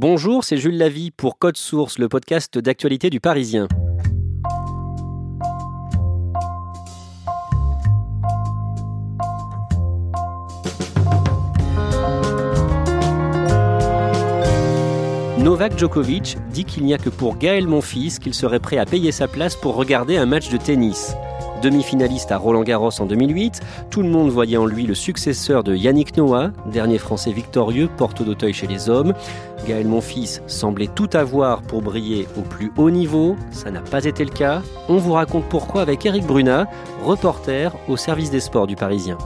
Bonjour, c'est Jules Lavie pour Code Source, le podcast d'actualité du Parisien. Novak Djokovic dit qu'il n'y a que pour Gaël Monfils qu'il serait prêt à payer sa place pour regarder un match de tennis. Demi-finaliste à Roland Garros en 2008, tout le monde voyait en lui le successeur de Yannick Noah, dernier français victorieux, porte d'Auteuil chez les hommes. Gaël Monfils semblait tout avoir pour briller au plus haut niveau, ça n'a pas été le cas. On vous raconte pourquoi avec Eric Brunat, reporter au service des sports du Parisien.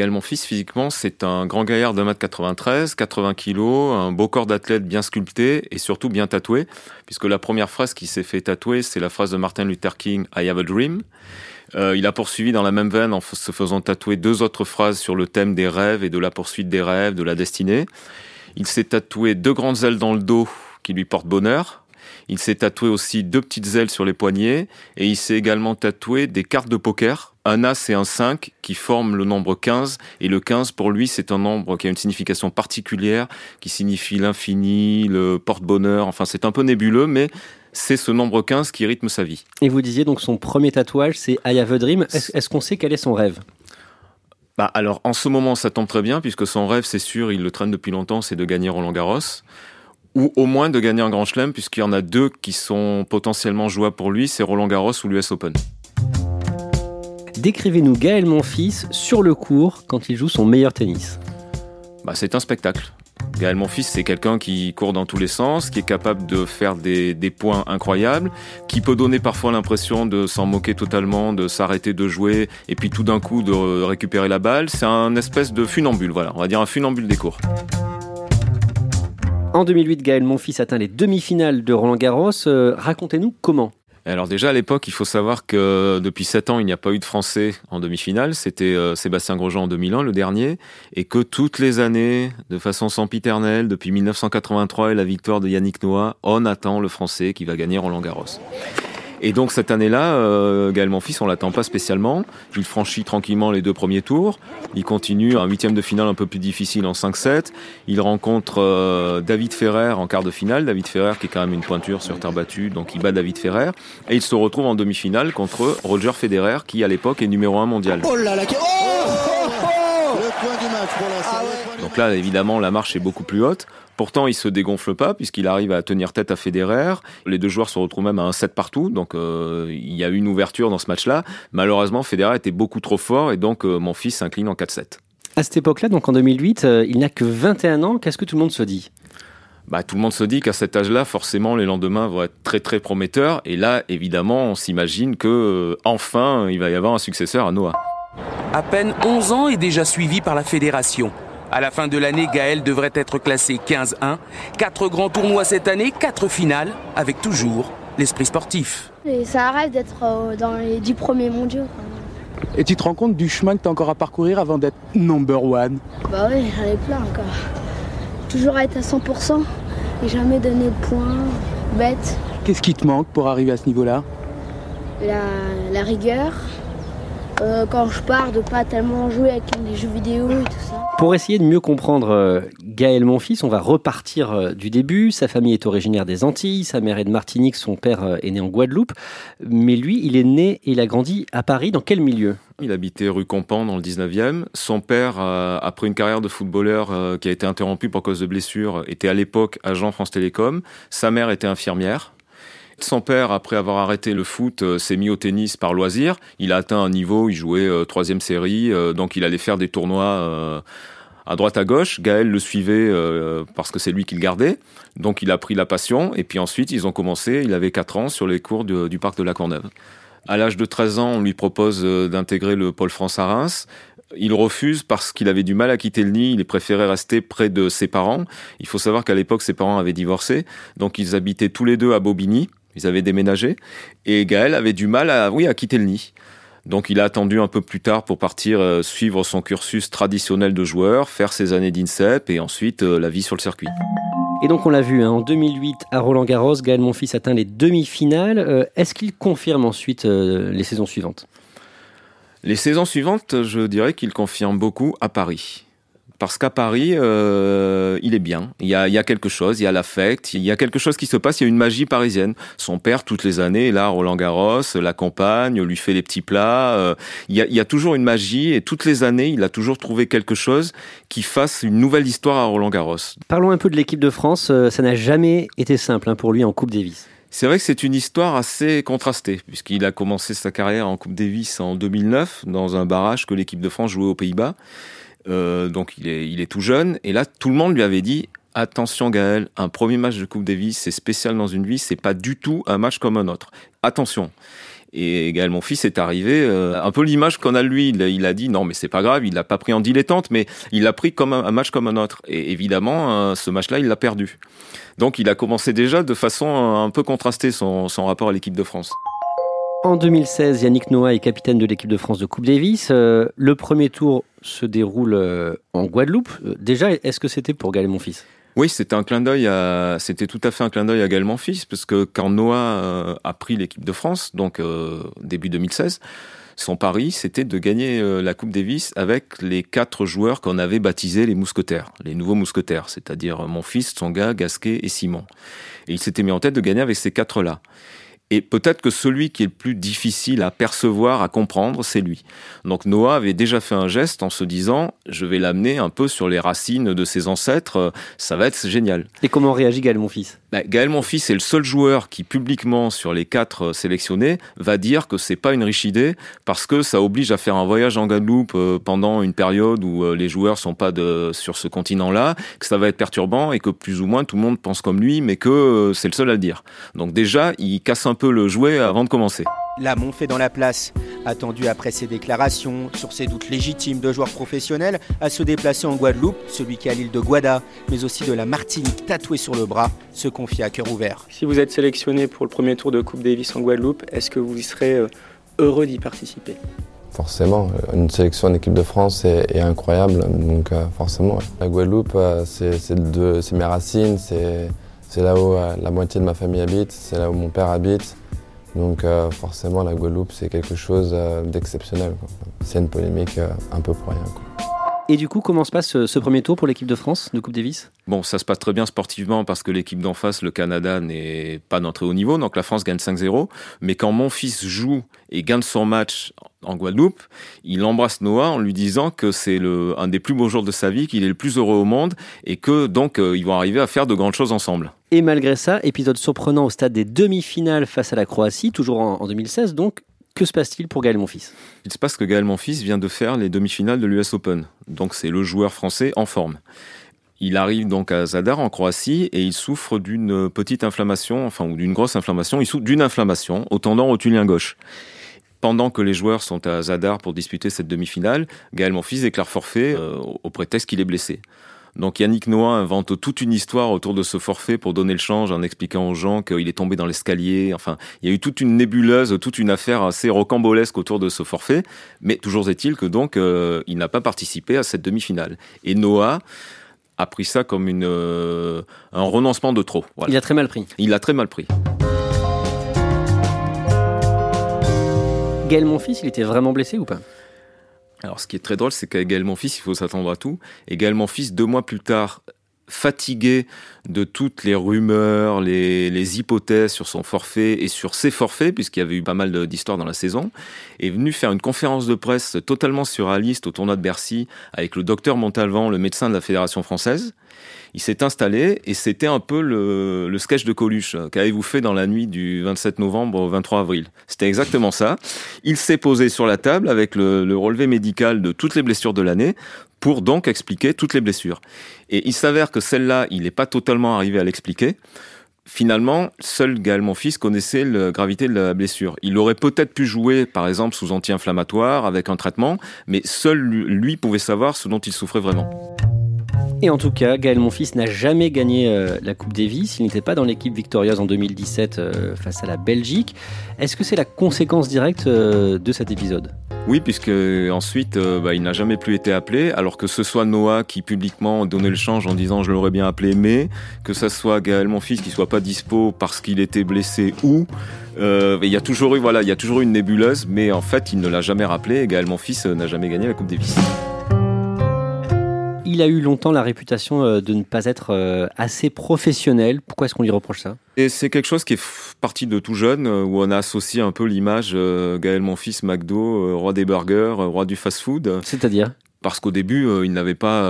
Gaël Monfils, physiquement, c'est un grand gaillard de 1m93, 80 kg, un beau corps d'athlète bien sculpté et surtout bien tatoué, puisque la première phrase qui s'est fait tatouer, c'est la phrase de Martin Luther King, I have a dream. Euh, il a poursuivi dans la même veine en se faisant tatouer deux autres phrases sur le thème des rêves et de la poursuite des rêves, de la destinée. Il s'est tatoué deux grandes ailes dans le dos qui lui portent bonheur. Il s'est tatoué aussi deux petites ailes sur les poignets et il s'est également tatoué des cartes de poker, un As et un 5 qui forment le nombre 15 et le 15 pour lui c'est un nombre qui a une signification particulière qui signifie l'infini, le porte-bonheur, enfin c'est un peu nébuleux mais c'est ce nombre 15 qui rythme sa vie. Et vous disiez donc son premier tatouage c'est I have a dream, est-ce est qu'on sait quel est son rêve? Bah alors en ce moment ça tombe très bien puisque son rêve c'est sûr, il le traîne depuis longtemps, c'est de gagner Roland Garros ou au moins de gagner un grand chelem, puisqu'il y en a deux qui sont potentiellement jouables pour lui, c'est Roland Garros ou l'US Open. Décrivez-nous Gaël Monfils sur le court quand il joue son meilleur tennis. Bah, c'est un spectacle. Gaël Monfils, c'est quelqu'un qui court dans tous les sens, qui est capable de faire des, des points incroyables, qui peut donner parfois l'impression de s'en moquer totalement, de s'arrêter de jouer, et puis tout d'un coup de récupérer la balle. C'est un espèce de funambule, voilà, on va dire un funambule des cours. En 2008, Gaël Monfils atteint les demi-finales de Roland Garros. Euh, Racontez-nous comment. Alors déjà à l'époque, il faut savoir que depuis 7 ans, il n'y a pas eu de Français en demi-finale. C'était euh, Sébastien Grosjean en 2001, le dernier, et que toutes les années, de façon sempiternelle, depuis 1983 et la victoire de Yannick Noah, on attend le Français qui va gagner Roland Garros. Et donc cette année-là, euh, Gaël Monfils, on l'attend pas spécialement. Il franchit tranquillement les deux premiers tours. Il continue un huitième de finale un peu plus difficile en 5-7. Il rencontre euh, David Ferrer en quart de finale. David Ferrer qui est quand même une pointure sur terre battue, donc il bat David Ferrer. Et il se retrouve en demi-finale contre Roger Federer qui à l'époque est numéro un mondial. Oh oh, oh le point du match pour l'instant. Donc là, évidemment, la marche est beaucoup plus haute. Pourtant, il se dégonfle pas puisqu'il arrive à tenir tête à Federer. Les deux joueurs se retrouvent même à un 7 partout, donc euh, il y a eu une ouverture dans ce match-là. Malheureusement, Federer était beaucoup trop fort et donc euh, mon fils s'incline en 4-7. À cette époque-là, donc en 2008, euh, il n'a que 21 ans. Qu'est-ce que tout le monde se dit? Bah, tout le monde se dit qu'à cet âge-là, forcément, les lendemains vont être très très prometteurs. Et là, évidemment, on s'imagine que enfin, il va y avoir un successeur à Noah. À peine 11 ans et déjà suivi par la fédération. À la fin de l'année, Gaël devrait être classé 15-1. Quatre grands tournois cette année, quatre finales, avec toujours l'esprit sportif. Et ça arrête d'être euh, dans les 10 premiers mondiaux. Et tu te rends compte du chemin que tu as encore à parcourir avant d'être number one? Bah oui, j'en ai plein encore. Toujours être à 100% et jamais donner de points, bête. Qu'est-ce qui te manque pour arriver à ce niveau-là? La, la, rigueur. Euh, quand je pars, de pas tellement jouer avec les jeux vidéo et tout ça. Pour essayer de mieux comprendre euh, Gaël Monfils. On va repartir euh, du début. Sa famille est originaire des Antilles, sa mère est de Martinique, son père est né en Guadeloupe. Mais lui, il est né et il a grandi à Paris. Dans quel milieu? Il habitait rue Campan dans le 19e. Son père, après une carrière de footballeur qui a été interrompue pour cause de blessure, était à l'époque agent France Télécom. Sa mère était infirmière. Son père, après avoir arrêté le foot, euh, s'est mis au tennis par loisir. Il a atteint un niveau, il jouait euh, troisième série, euh, donc il allait faire des tournois à droite à gauche. Gaël le suivait parce que c'est lui qui le gardait. Donc il a pris la passion et puis ensuite ils ont commencé, il avait 4 ans, sur les cours du parc de la Courneuve. À l'âge de 13 ans, on lui propose d'intégrer le Pôle France à Reims. Il refuse parce qu'il avait du mal à quitter le nid, il préférait rester près de ses parents. Il faut savoir qu'à l'époque, ses parents avaient divorcé, donc ils habitaient tous les deux à Bobigny. Ils avaient déménagé et Gaël avait du mal à, oui, à quitter le nid. Donc il a attendu un peu plus tard pour partir euh, suivre son cursus traditionnel de joueur, faire ses années d'INSEP et ensuite euh, la vie sur le circuit. Et donc on l'a vu, hein, en 2008 à Roland Garros, Gaël Monfils atteint les demi-finales. Euh, est-ce qu'il confirme ensuite les saisons suivantes? Les saisons suivantes, je dirais qu'il confirme beaucoup à Paris. Parce qu'à Paris, euh, il est bien. Il y, a, il y a quelque chose, il y a l'affect, il y a quelque chose qui se passe, il y a une magie parisienne. Son père, toutes les années, est là, Roland Garros, l'accompagne, lui fait les petits plats. Euh, il, y a, il y a toujours une magie et toutes les années, il a toujours trouvé quelque chose qui fasse une nouvelle histoire à Roland Garros. Parlons un peu de l'équipe de France. Euh, ça n'a jamais été simple hein, pour lui en Coupe Davis. C'est vrai que c'est une histoire assez contrastée, puisqu'il a commencé sa carrière en Coupe Davis en 2009, dans un barrage que l'équipe de France jouait aux Pays-Bas. Euh, donc il est, tout jeune. Et là, tout le monde lui avait dit Attention Gaël, un premier match de Coupe Davis, c'est spécial dans une vie, c'est pas du tout un match comme un autre. Attention. Et Gaël, mon fils, est arrivé euh, un peu l'image qu'on a de lui. Il, a dit non, mais c'est pas grave, il l'a pas pris en dilettante, mais il l'a pris comme un, match comme un autre. Et évidemment, euh, ce match-là, il l'a perdu. Donc, il a commencé déjà de façon un peu contrastée son rapport à l'équipe de France. En 2016, Yannick Noah est capitaine de l'équipe de France de Coupe Davis. Euh, le premier tour se déroule euh, en Guadeloupe. Euh, déjà, est-ce que c'était pour Gaël Monfils oui, c'était un clin d'œil à, c'était tout à fait un clin d'œil à Gaël Monfils, parce que quand Noah a pris l'équipe de France, donc début 2016, son pari, c'était de gagner la Coupe Davis avec les quatre joueurs qu'on avait baptisés les mousquetaires, les nouveaux mousquetaires, c'est-à-dire Monfils, Tsonga, Gasquet et Simon. Et il s'était mis en tête de gagner avec ces quatre-là. Et peut-être que celui qui est le plus difficile à percevoir, à comprendre, c'est lui. Donc Noah avait déjà fait un geste en se disant, je vais l'amener un peu sur les racines de ses ancêtres, ça va être génial. Et comment réagit Gaël, mon fils? Bah, Gaël, mon fils, est le seul joueur qui, publiquement, sur les quatre sélectionnés, va dire que c'est pas une riche idée parce que ça oblige à faire un voyage en Guadeloupe euh, pendant une période où euh, les joueurs sont pas de, sur ce continent-là, que ça va être perturbant et que plus ou moins tout le monde pense comme lui, mais que euh, c'est le seul à le dire. Donc déjà, il casse un peu le jouet avant de commencer. La fait dans la place, attendu après ses déclarations sur ses doutes légitimes de joueurs professionnels à se déplacer en Guadeloupe, celui qui a l'île de Guada, mais aussi de la Martinique tatouée sur le bras, se confie à cœur ouvert. Si vous êtes sélectionné pour le premier tour de Coupe Davis en Guadeloupe, est-ce que vous serez euh, heureux d'y participer? Forcément, une sélection en équipe de France est, incroyable, donc euh, forcément. La Guadeloupe, euh, c'est mes racines, c'est là où la moitié de ma famille habite, c'est là où mon père habite. Donc euh, forcément, la Guadeloupe, c'est quelque chose euh, d'exceptionnel. C'est une polémique euh, un peu pour rien. Et du coup, comment se passe ce, premier tour pour l'équipe de France de Coupe Davis? Bon, ça se passe très bien sportivement parce que l'équipe d'en face, le Canada, n'est pas d'un très haut niveau, donc la France gagne 5-0. Mais quand mon fils joue et gagne son match en Guadeloupe, il embrasse Noah en lui disant que c'est un des plus beaux jours de sa vie, qu'il est le plus heureux au monde et que donc ils vont arriver à faire de grandes choses ensemble. Et malgré ça, épisode surprenant au stade des demi-finales face à la Croatie, toujours en, 2016 donc. Que se passe-t-il pour Gaël Monfils? Il se passe que Gaël Monfils vient de faire les demi-finales de l'US Open. Donc c'est le joueur français en forme. Il arrive donc à Zadar en Croatie et il souffre d'une petite inflammation, enfin ou d'une grosse inflammation. Il souffre d'une inflammation au tendon rotulien gauche. Pendant que les joueurs sont à Zadar pour disputer cette demi-finale, Gaël Monfils déclare forfait euh, au prétexte qu'il est blessé. Donc Yannick Noah invente toute une histoire autour de ce forfait pour donner le change en expliquant aux gens qu'il est tombé dans l'escalier. Enfin, il y a eu toute une nébuleuse, toute une affaire assez rocambolesque autour de ce forfait. Mais toujours est-il que donc euh, il n'a pas participé à cette demi-finale. Et Noah a pris ça comme une, euh, un renoncement de trop. Il a très mal pris. Il a très mal pris. Gaël, mon fils, il était vraiment blessé ou pas? Alors, ce qui est très drôle, c'est mon fils, il faut s'attendre à tout. Mon fils, deux mois plus tard, fatigué de toutes les rumeurs, les, les, hypothèses sur son forfait et sur ses forfaits, puisqu'il y avait eu pas mal d'histoires dans la saison, est venu faire une conférence de presse totalement surréaliste au tournoi de Bercy avec le docteur Montalvan, le médecin de la Fédération française. Il s'est installé et c'était un peu le, sketch de Coluche qu'avez-vous fait dans la nuit du 27 novembre au 23 avril. C'était exactement ça. Il s'est posé sur la table avec le, le relevé médical de toutes les blessures de l'année pour donc expliquer toutes les blessures. Et il s'avère que celle-là, il n'est pas totalement arrivé à l'expliquer. Finalement, seul Gaël Monfils connaissait la gravité de la blessure. Il aurait peut-être pu jouer, par exemple, sous anti-inflammatoire, avec un traitement, mais seul lui pouvait savoir ce dont il souffrait vraiment. Et en tout cas, Gaël Monfils n'a jamais gagné euh, la Coupe Davis. Il n'était pas dans l'équipe victorieuse en 2017 euh, face à la Belgique. Est-ce que c'est la conséquence directe euh, de cet épisode? Oui, puisque ensuite, bah, il n'a jamais plus été appelé, alors que ce soit Noah qui publiquement donnait le change en disant je l'aurais bien appelé, mais que ce soit Gaël Monfils qui soit pas dispo parce qu'il était blessé ou il y a toujours eu il y a toujours une nébuleuse, mais en fait, il ne l'a jamais rappelé. Et Gaël Monfils n'a jamais gagné la Coupe Davis il a eu longtemps la réputation euh, de ne pas être euh, assez professionnel. Pourquoi est-ce qu'on lui reproche ça? Et c'est quelque chose qui est parti de tout jeune, euh, où on a associé un peu l'image Gaël Monfils, McDo, roi des burgers, roi du fast-food. C'est-à-dire? Parce qu'au début, il n'avait pas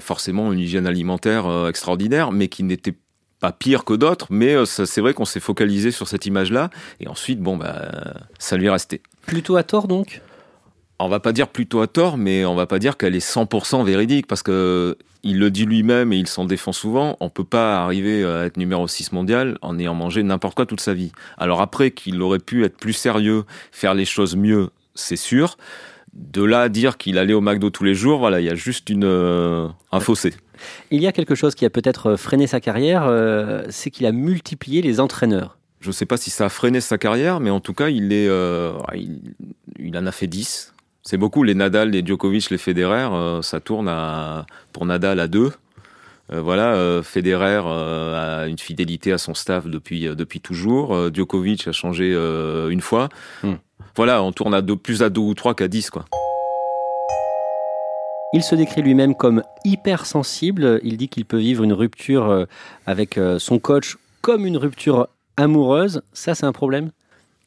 forcément une hygiène alimentaire extraordinaire, mais qui n'était pas pire que d'autres, mais c'est vrai qu'on s'est focalisé sur cette image-là, et ensuite, bon, bah, ça lui est resté. Plutôt à tort donc? On va pas dire plutôt à tort, mais on va pas dire qu'elle est 100% véridique parce que il le dit lui-même et il s'en défend souvent. On peut pas arriver à être numéro 6 mondial en ayant mangé n'importe quoi toute sa vie. Alors après qu'il aurait pu être plus sérieux, faire les choses mieux, c'est sûr. De là à dire qu'il allait au McDo tous les jours, voilà, il y a juste une, euh, un fossé. Il y a quelque chose qui a peut-être freiné sa carrière, euh, c'est qu'il a multiplié les entraîneurs. Je ne sais pas si ça a freiné sa carrière, mais en tout cas, il, est, euh, il, il en a fait 10 c'est beaucoup les Nadal, les Djokovic, les Federer. Euh, ça tourne à, pour Nadal à deux. Euh, voilà, euh, Federer a une fidélité à son staff depuis depuis toujours. Djokovic a changé une fois. Hmm. Voilà, on tourne à deux, plus à deux ou trois qu'à dix, quoi. Il se décrit lui-même comme hypersensible. Il dit qu'il peut vivre une rupture avec son coach comme une rupture amoureuse. Ça, c'est un problème?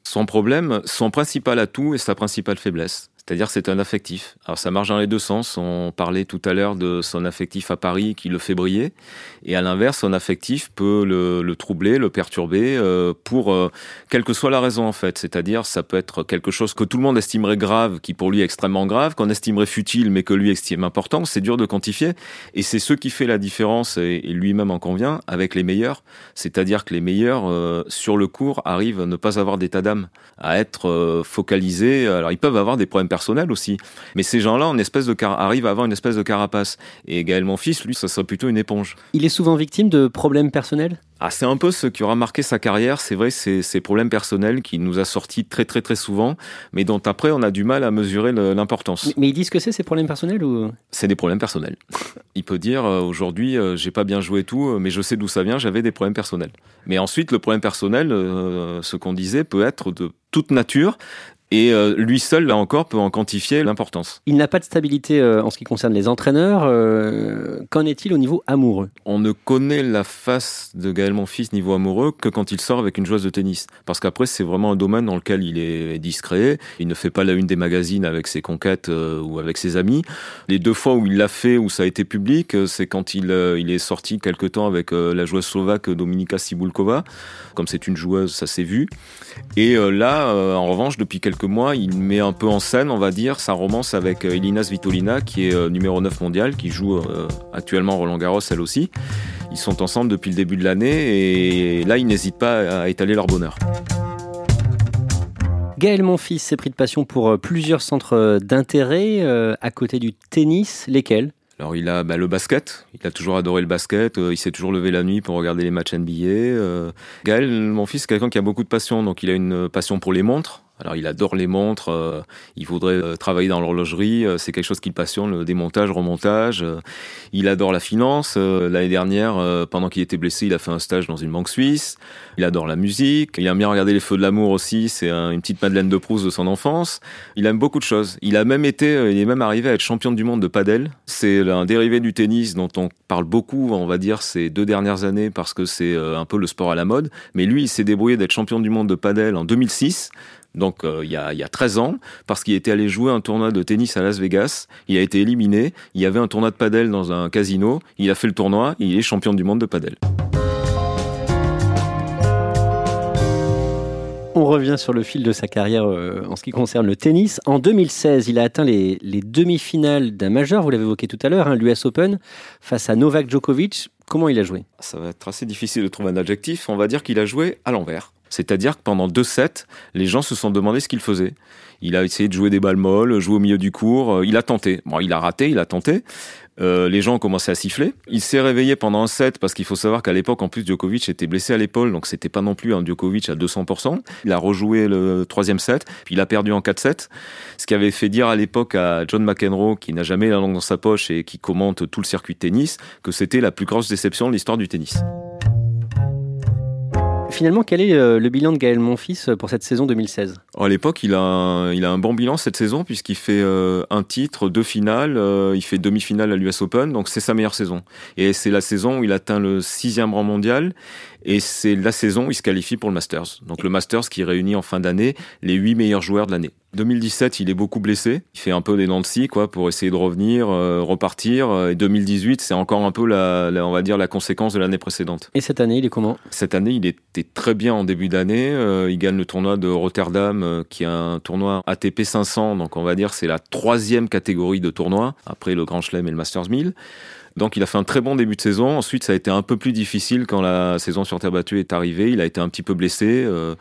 Son problème, son principal atout et sa principale faiblesse. C'est-à-dire c'est un affectif. Alors ça marche dans les deux sens. On parlait tout à l'heure de son affectif à Paris qui le fait briller. Et à l'inverse, son affectif peut le, troubler, le perturber euh, pour euh, quelle que soit la raison en fait. C'est-à-dire ça peut être quelque chose que tout le monde estimerait grave, qui pour lui est extrêmement grave, qu'on estimerait futile mais que lui estime important. C'est dur de quantifier. Et c'est ce qui fait la différence, et, lui-même en convient, avec les meilleurs. C'est-à-dire que les meilleurs, euh, sur le cours, arrivent à ne pas avoir d'état d'âme, à être focalisés. Alors ils peuvent avoir des problèmes personnel aussi. Mais ces gens-là, en espèce de arrivent à avoir une espèce de carapace. Et Gaël, mon fils, lui, ça serait plutôt une éponge. Il est souvent victime de problèmes personnels? Ah, c'est un peu ce qui aura marqué sa carrière, c'est vrai, c'est ces problèmes personnels qui nous a sortis très très très souvent, mais dont après on a du mal à mesurer l'importance. Mais, il dit ce que c'est ces problèmes personnels ou? C'est des problèmes personnels. Il peut dire euh, aujourd'hui euh, j'ai pas bien joué tout, euh, mais je sais d'où ça vient, j'avais des problèmes personnels. Mais ensuite le problème personnel, ce qu'on disait, peut être de toute nature, et euh, lui seul, là encore, peut en quantifier l'importance. Il n'a pas de stabilité euh, en ce qui concerne les entraîneurs. Euh, qu'en est-il au niveau amoureux? On ne connaît la face de Gaël Monfils niveau amoureux que quand il sort avec une joueuse de tennis. Parce qu'après, c'est vraiment un domaine dans lequel il est discret. Il ne fait pas la une des magazines avec ses conquêtes ou avec ses amis. Les deux fois où il l'a fait, où ça a été public, c'est quand il, il est sorti quelque temps avec la joueuse slovaque Dominika Sibulkova. Comme c'est une joueuse, ça s'est vu. Et là, en revanche, depuis quelques mois, il met un peu en scène, on va dire, sa romance avec euh, Elina Svitolina, qui est euh, numéro 9 mondial, qui joue euh, actuellement Roland Garros, elle aussi. Ils sont ensemble depuis le début de l'année et là, ils n'hésitent pas à étaler leur bonheur. Gaël Monfils s'est pris de passion pour plusieurs centres d'intérêt à côté du tennis. Lesquels? Alors il a bah, le basket, il a toujours adoré le basket, il s'est toujours levé la nuit pour regarder les matchs NBA. Gaël, mon fils, c'est quelqu'un qui a beaucoup de passion, donc il a une passion pour les montres, Alors il adore les montres, euh, il voudrait euh, travailler dans l'horlogerie, euh, c'est quelque chose qui le passionne, le démontage, remontage. il adore la finance. L'année dernière, pendant qu'il était blessé, il a fait un stage dans une banque suisse. Il adore la musique. Il aime bien regarder les feux de l'amour aussi. C'est une petite Madeleine de Proust de son enfance. Il aime beaucoup de choses. Il a même été, il est même arrivé à être champion du monde de padel. C'est un dérivé du tennis dont on parle beaucoup, on va dire, ces deux dernières années parce que c'est un peu le sport à la mode. Mais lui, il s'est débrouillé d'être champion du monde de padel en 2006 donc euh, il, y a, il y a 13 ans, parce qu'il était allé jouer un tournoi de tennis à Las Vegas. Il a été éliminé. Il y avait un tournoi de padel dans un casino. Il a fait le tournoi. il est champion du monde de padel. On revient sur le fil de sa carrière euh, en ce qui concerne le tennis. En 2016, il a atteint les, demi-finales d'un majeur, vous l'avez évoqué tout à l'heure, hein, l'US Open, face à Novak Djokovic. Comment il a joué? Ça va être assez difficile de trouver un adjectif. On va dire qu'il a joué à l'envers. C'est-à-dire que pendant deux sets, les gens se sont demandé ce qu'il faisait. Il a essayé de jouer des balles molles, jouer au milieu du cours. Euh, il a tenté. Bon, il a raté, il a tenté. Euh, les gens ont commencé à siffler. Il s'est réveillé pendant un set parce qu'il faut savoir qu'à l'époque, en plus, Djokovic était blessé à l'épaule, donc c'était pas non plus un Djokovic à 200%. Il a rejoué le troisième set, puis il a perdu en 4-7. Ce qui avait fait dire à l'époque à John McEnroe, qui n'a jamais la langue dans sa poche et qui commente tout le circuit de tennis, que c'était la plus grosse déception de l'histoire du tennis. Finalement, quel est euh, le bilan de Gaël Monfils euh, pour cette saison 2016 À l'époque, il a, un, bon bilan cette saison puisqu'il fait euh, un titre, deux finales, il fait demi-finale à l'US Open, donc c'est sa meilleure saison. Et c'est la saison où il atteint le sixième rang mondial et c'est la saison où il se qualifie pour le Masters. Donc le Masters qui réunit en fin d'année les huit meilleurs joueurs de l'année. 2017, il est beaucoup blessé. Il fait un peu des dents de scie, quoi, pour essayer de revenir, euh, repartir. Et 2018, c'est encore un peu la, on va dire, la conséquence de l'année précédente. Et cette année, il est comment? Cette année, il était très bien en début d'année. Euh, il gagne le tournoi de Rotterdam, euh, qui est un tournoi ATP 500. Donc, on va dire, c'est la troisième catégorie de tournoi, après le Grand Chelem et le Masters 1000. Donc il a fait un très bon début de saison. Ensuite, ça a été un peu plus difficile quand la saison sur terre battue est arrivée. Il a été un petit peu blessé. Euh,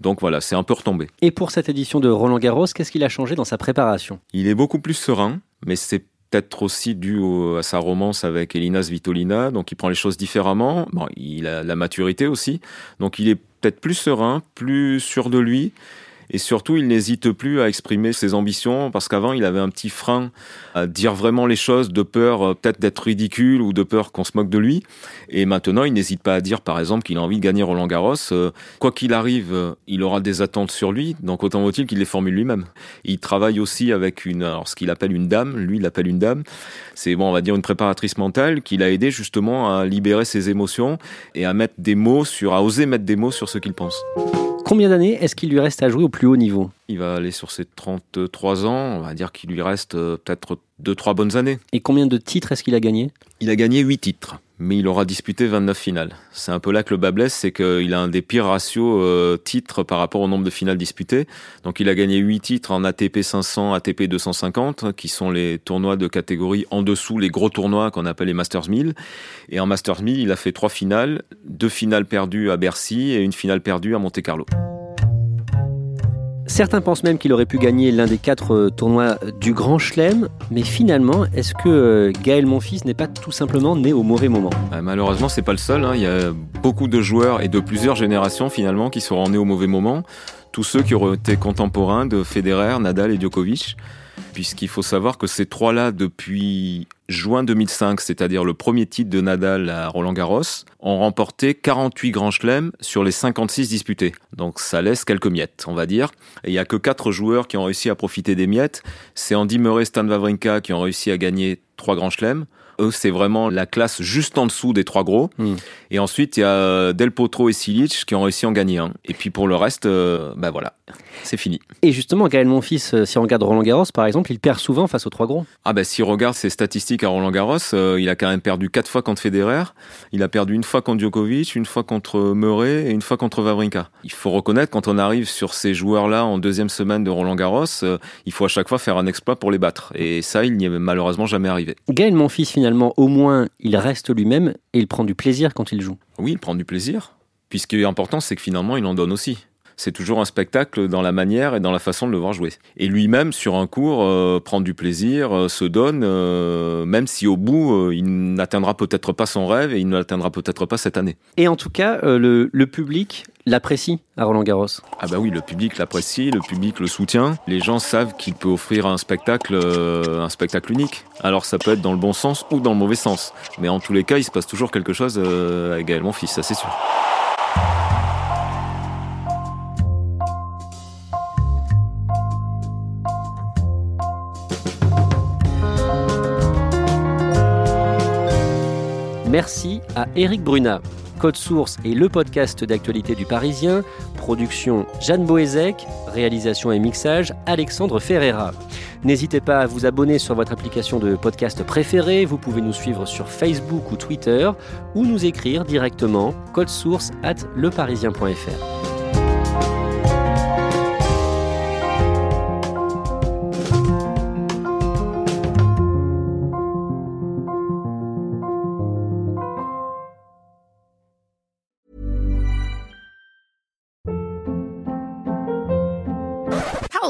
donc voilà, c'est un peu retombé. Et pour cette édition de Roland Garros, qu'est-ce qu'il a changé dans sa préparation? Il est beaucoup plus serein, mais c'est peut-être aussi dû à sa romance avec Elina Svitolina, donc il prend les choses différemment. Bon, il a la maturité aussi, donc il est peut-être plus serein, plus sûr de lui. Et surtout, il n'hésite plus à exprimer ses ambitions parce qu'avant, il avait un petit frein à dire vraiment les choses de peur euh, peut-être d'être ridicule ou de peur qu'on se moque de lui. Et maintenant, il n'hésite pas à dire, par exemple, qu'il a envie de gagner Roland Garros. Euh, quoi qu'il arrive, euh, il aura des attentes sur lui. Donc, autant vaut-il qu'il les formule lui-même. Il travaille aussi avec une, alors ce qu'il appelle une dame. Lui, il appelle une dame. C'est, bon, on va dire une préparatrice mentale qui l'a aidé justement à libérer ses émotions et à mettre des mots sur, à oser mettre des mots sur ce qu'il pense. Combien d'années est-ce qu'il lui reste à jouer au plus haut niveau Il va aller sur ses 33 ans, on va dire qu'il lui reste euh, peut-être 2-3 bonnes années. Et combien de titres est-ce qu'il a gagné Il a gagné 8 titres mais il aura disputé 29 finales. C'est un peu là que le bas blesse, c'est qu'il a un des pires ratios euh, titres par rapport au nombre de finales disputées. Donc il a gagné 8 titres en ATP 500, ATP 250, qui sont les tournois de catégorie en dessous, les gros tournois qu'on appelle les Masters 1000. Et en Masters 1000, il a fait 3 finales, 2 finales perdues à Bercy et une finale perdue à Monte Carlo. Certains pensent même qu'il aurait pu gagner l'un des quatre euh, tournois du Grand Chelem, mais finalement, est-ce que euh, Gaël Monfils n'est pas tout simplement né au mauvais moment? Bah, Malheureusement, c'est pas le seul. Hein. Il y a beaucoup de joueurs et de plusieurs générations finalement qui seront nés au mauvais moment. Tous ceux qui auraient été contemporains de Federer, Nadal et Djokovic puisqu'il faut savoir que ces trois-là, depuis juin 2005, c'est-à-dire le premier titre de Nadal à Roland Garros, ont remporté 48 grands chelems sur les 56 disputés. Donc ça laisse quelques miettes, on va dire. Il y a que quatre joueurs qui ont réussi à profiter des miettes. C'est Andy Murray, Stan Wawrinka qui ont réussi à gagner trois grands chelems. Eux, c'est vraiment la classe juste en dessous des trois gros. Hmm. Et ensuite, il y a Del Potro et Silic qui ont réussi à en gagner un. Et puis pour le reste, euh, ben voilà, c'est fini. Et justement, Gaël Monfils, euh, si on regarde Roland Garros, par exemple, il perd souvent face aux trois gros. Ah ben si on regarde ses statistiques à Roland Garros, euh, il a quand même perdu quatre fois contre Federer. Il a perdu une fois contre Djokovic, une fois contre Murray et une fois contre Wawrinka. Il faut reconnaître, quand on arrive sur ces joueurs-là en deuxième semaine de Roland Garros, il faut à chaque fois faire un exploit pour les battre. Et ça, il n'y est malheureusement jamais arrivé. Gaël Monfils, finalement, au moins, il reste lui-même et il prend du plaisir quand il joue. Oui, il prend du plaisir. Puis ce qui est important, c'est que finalement, il en donne aussi. C'est toujours un spectacle dans la manière et dans la façon de le voir jouer. Et lui-même, sur un cours, euh, prend du plaisir, euh, se donne, euh, même si au bout, il n'atteindra peut-être pas son rêve et il ne l'atteindra peut-être pas cette année. Et en tout cas, le, le public l'apprécie à Roland Garros? Ah bah oui, le public l'apprécie, le public le soutient. Les gens savent qu'il peut offrir un spectacle, un spectacle unique. Alors ça peut être dans le bon sens ou dans le mauvais sens, mais en tous les cas, il se passe toujours quelque chose avec Gaël Monfils, ça c'est sûr. Merci à Eric Brunat. Code Source est le podcast d'actualité du Parisien. Production Jeanne Boézek. Réalisation et mixage Alexandre Ferreira. N'hésitez pas à vous abonner sur votre application de podcast préférée. Vous pouvez nous suivre sur Facebook ou Twitter ou nous écrire directement code source at leparisien.fr.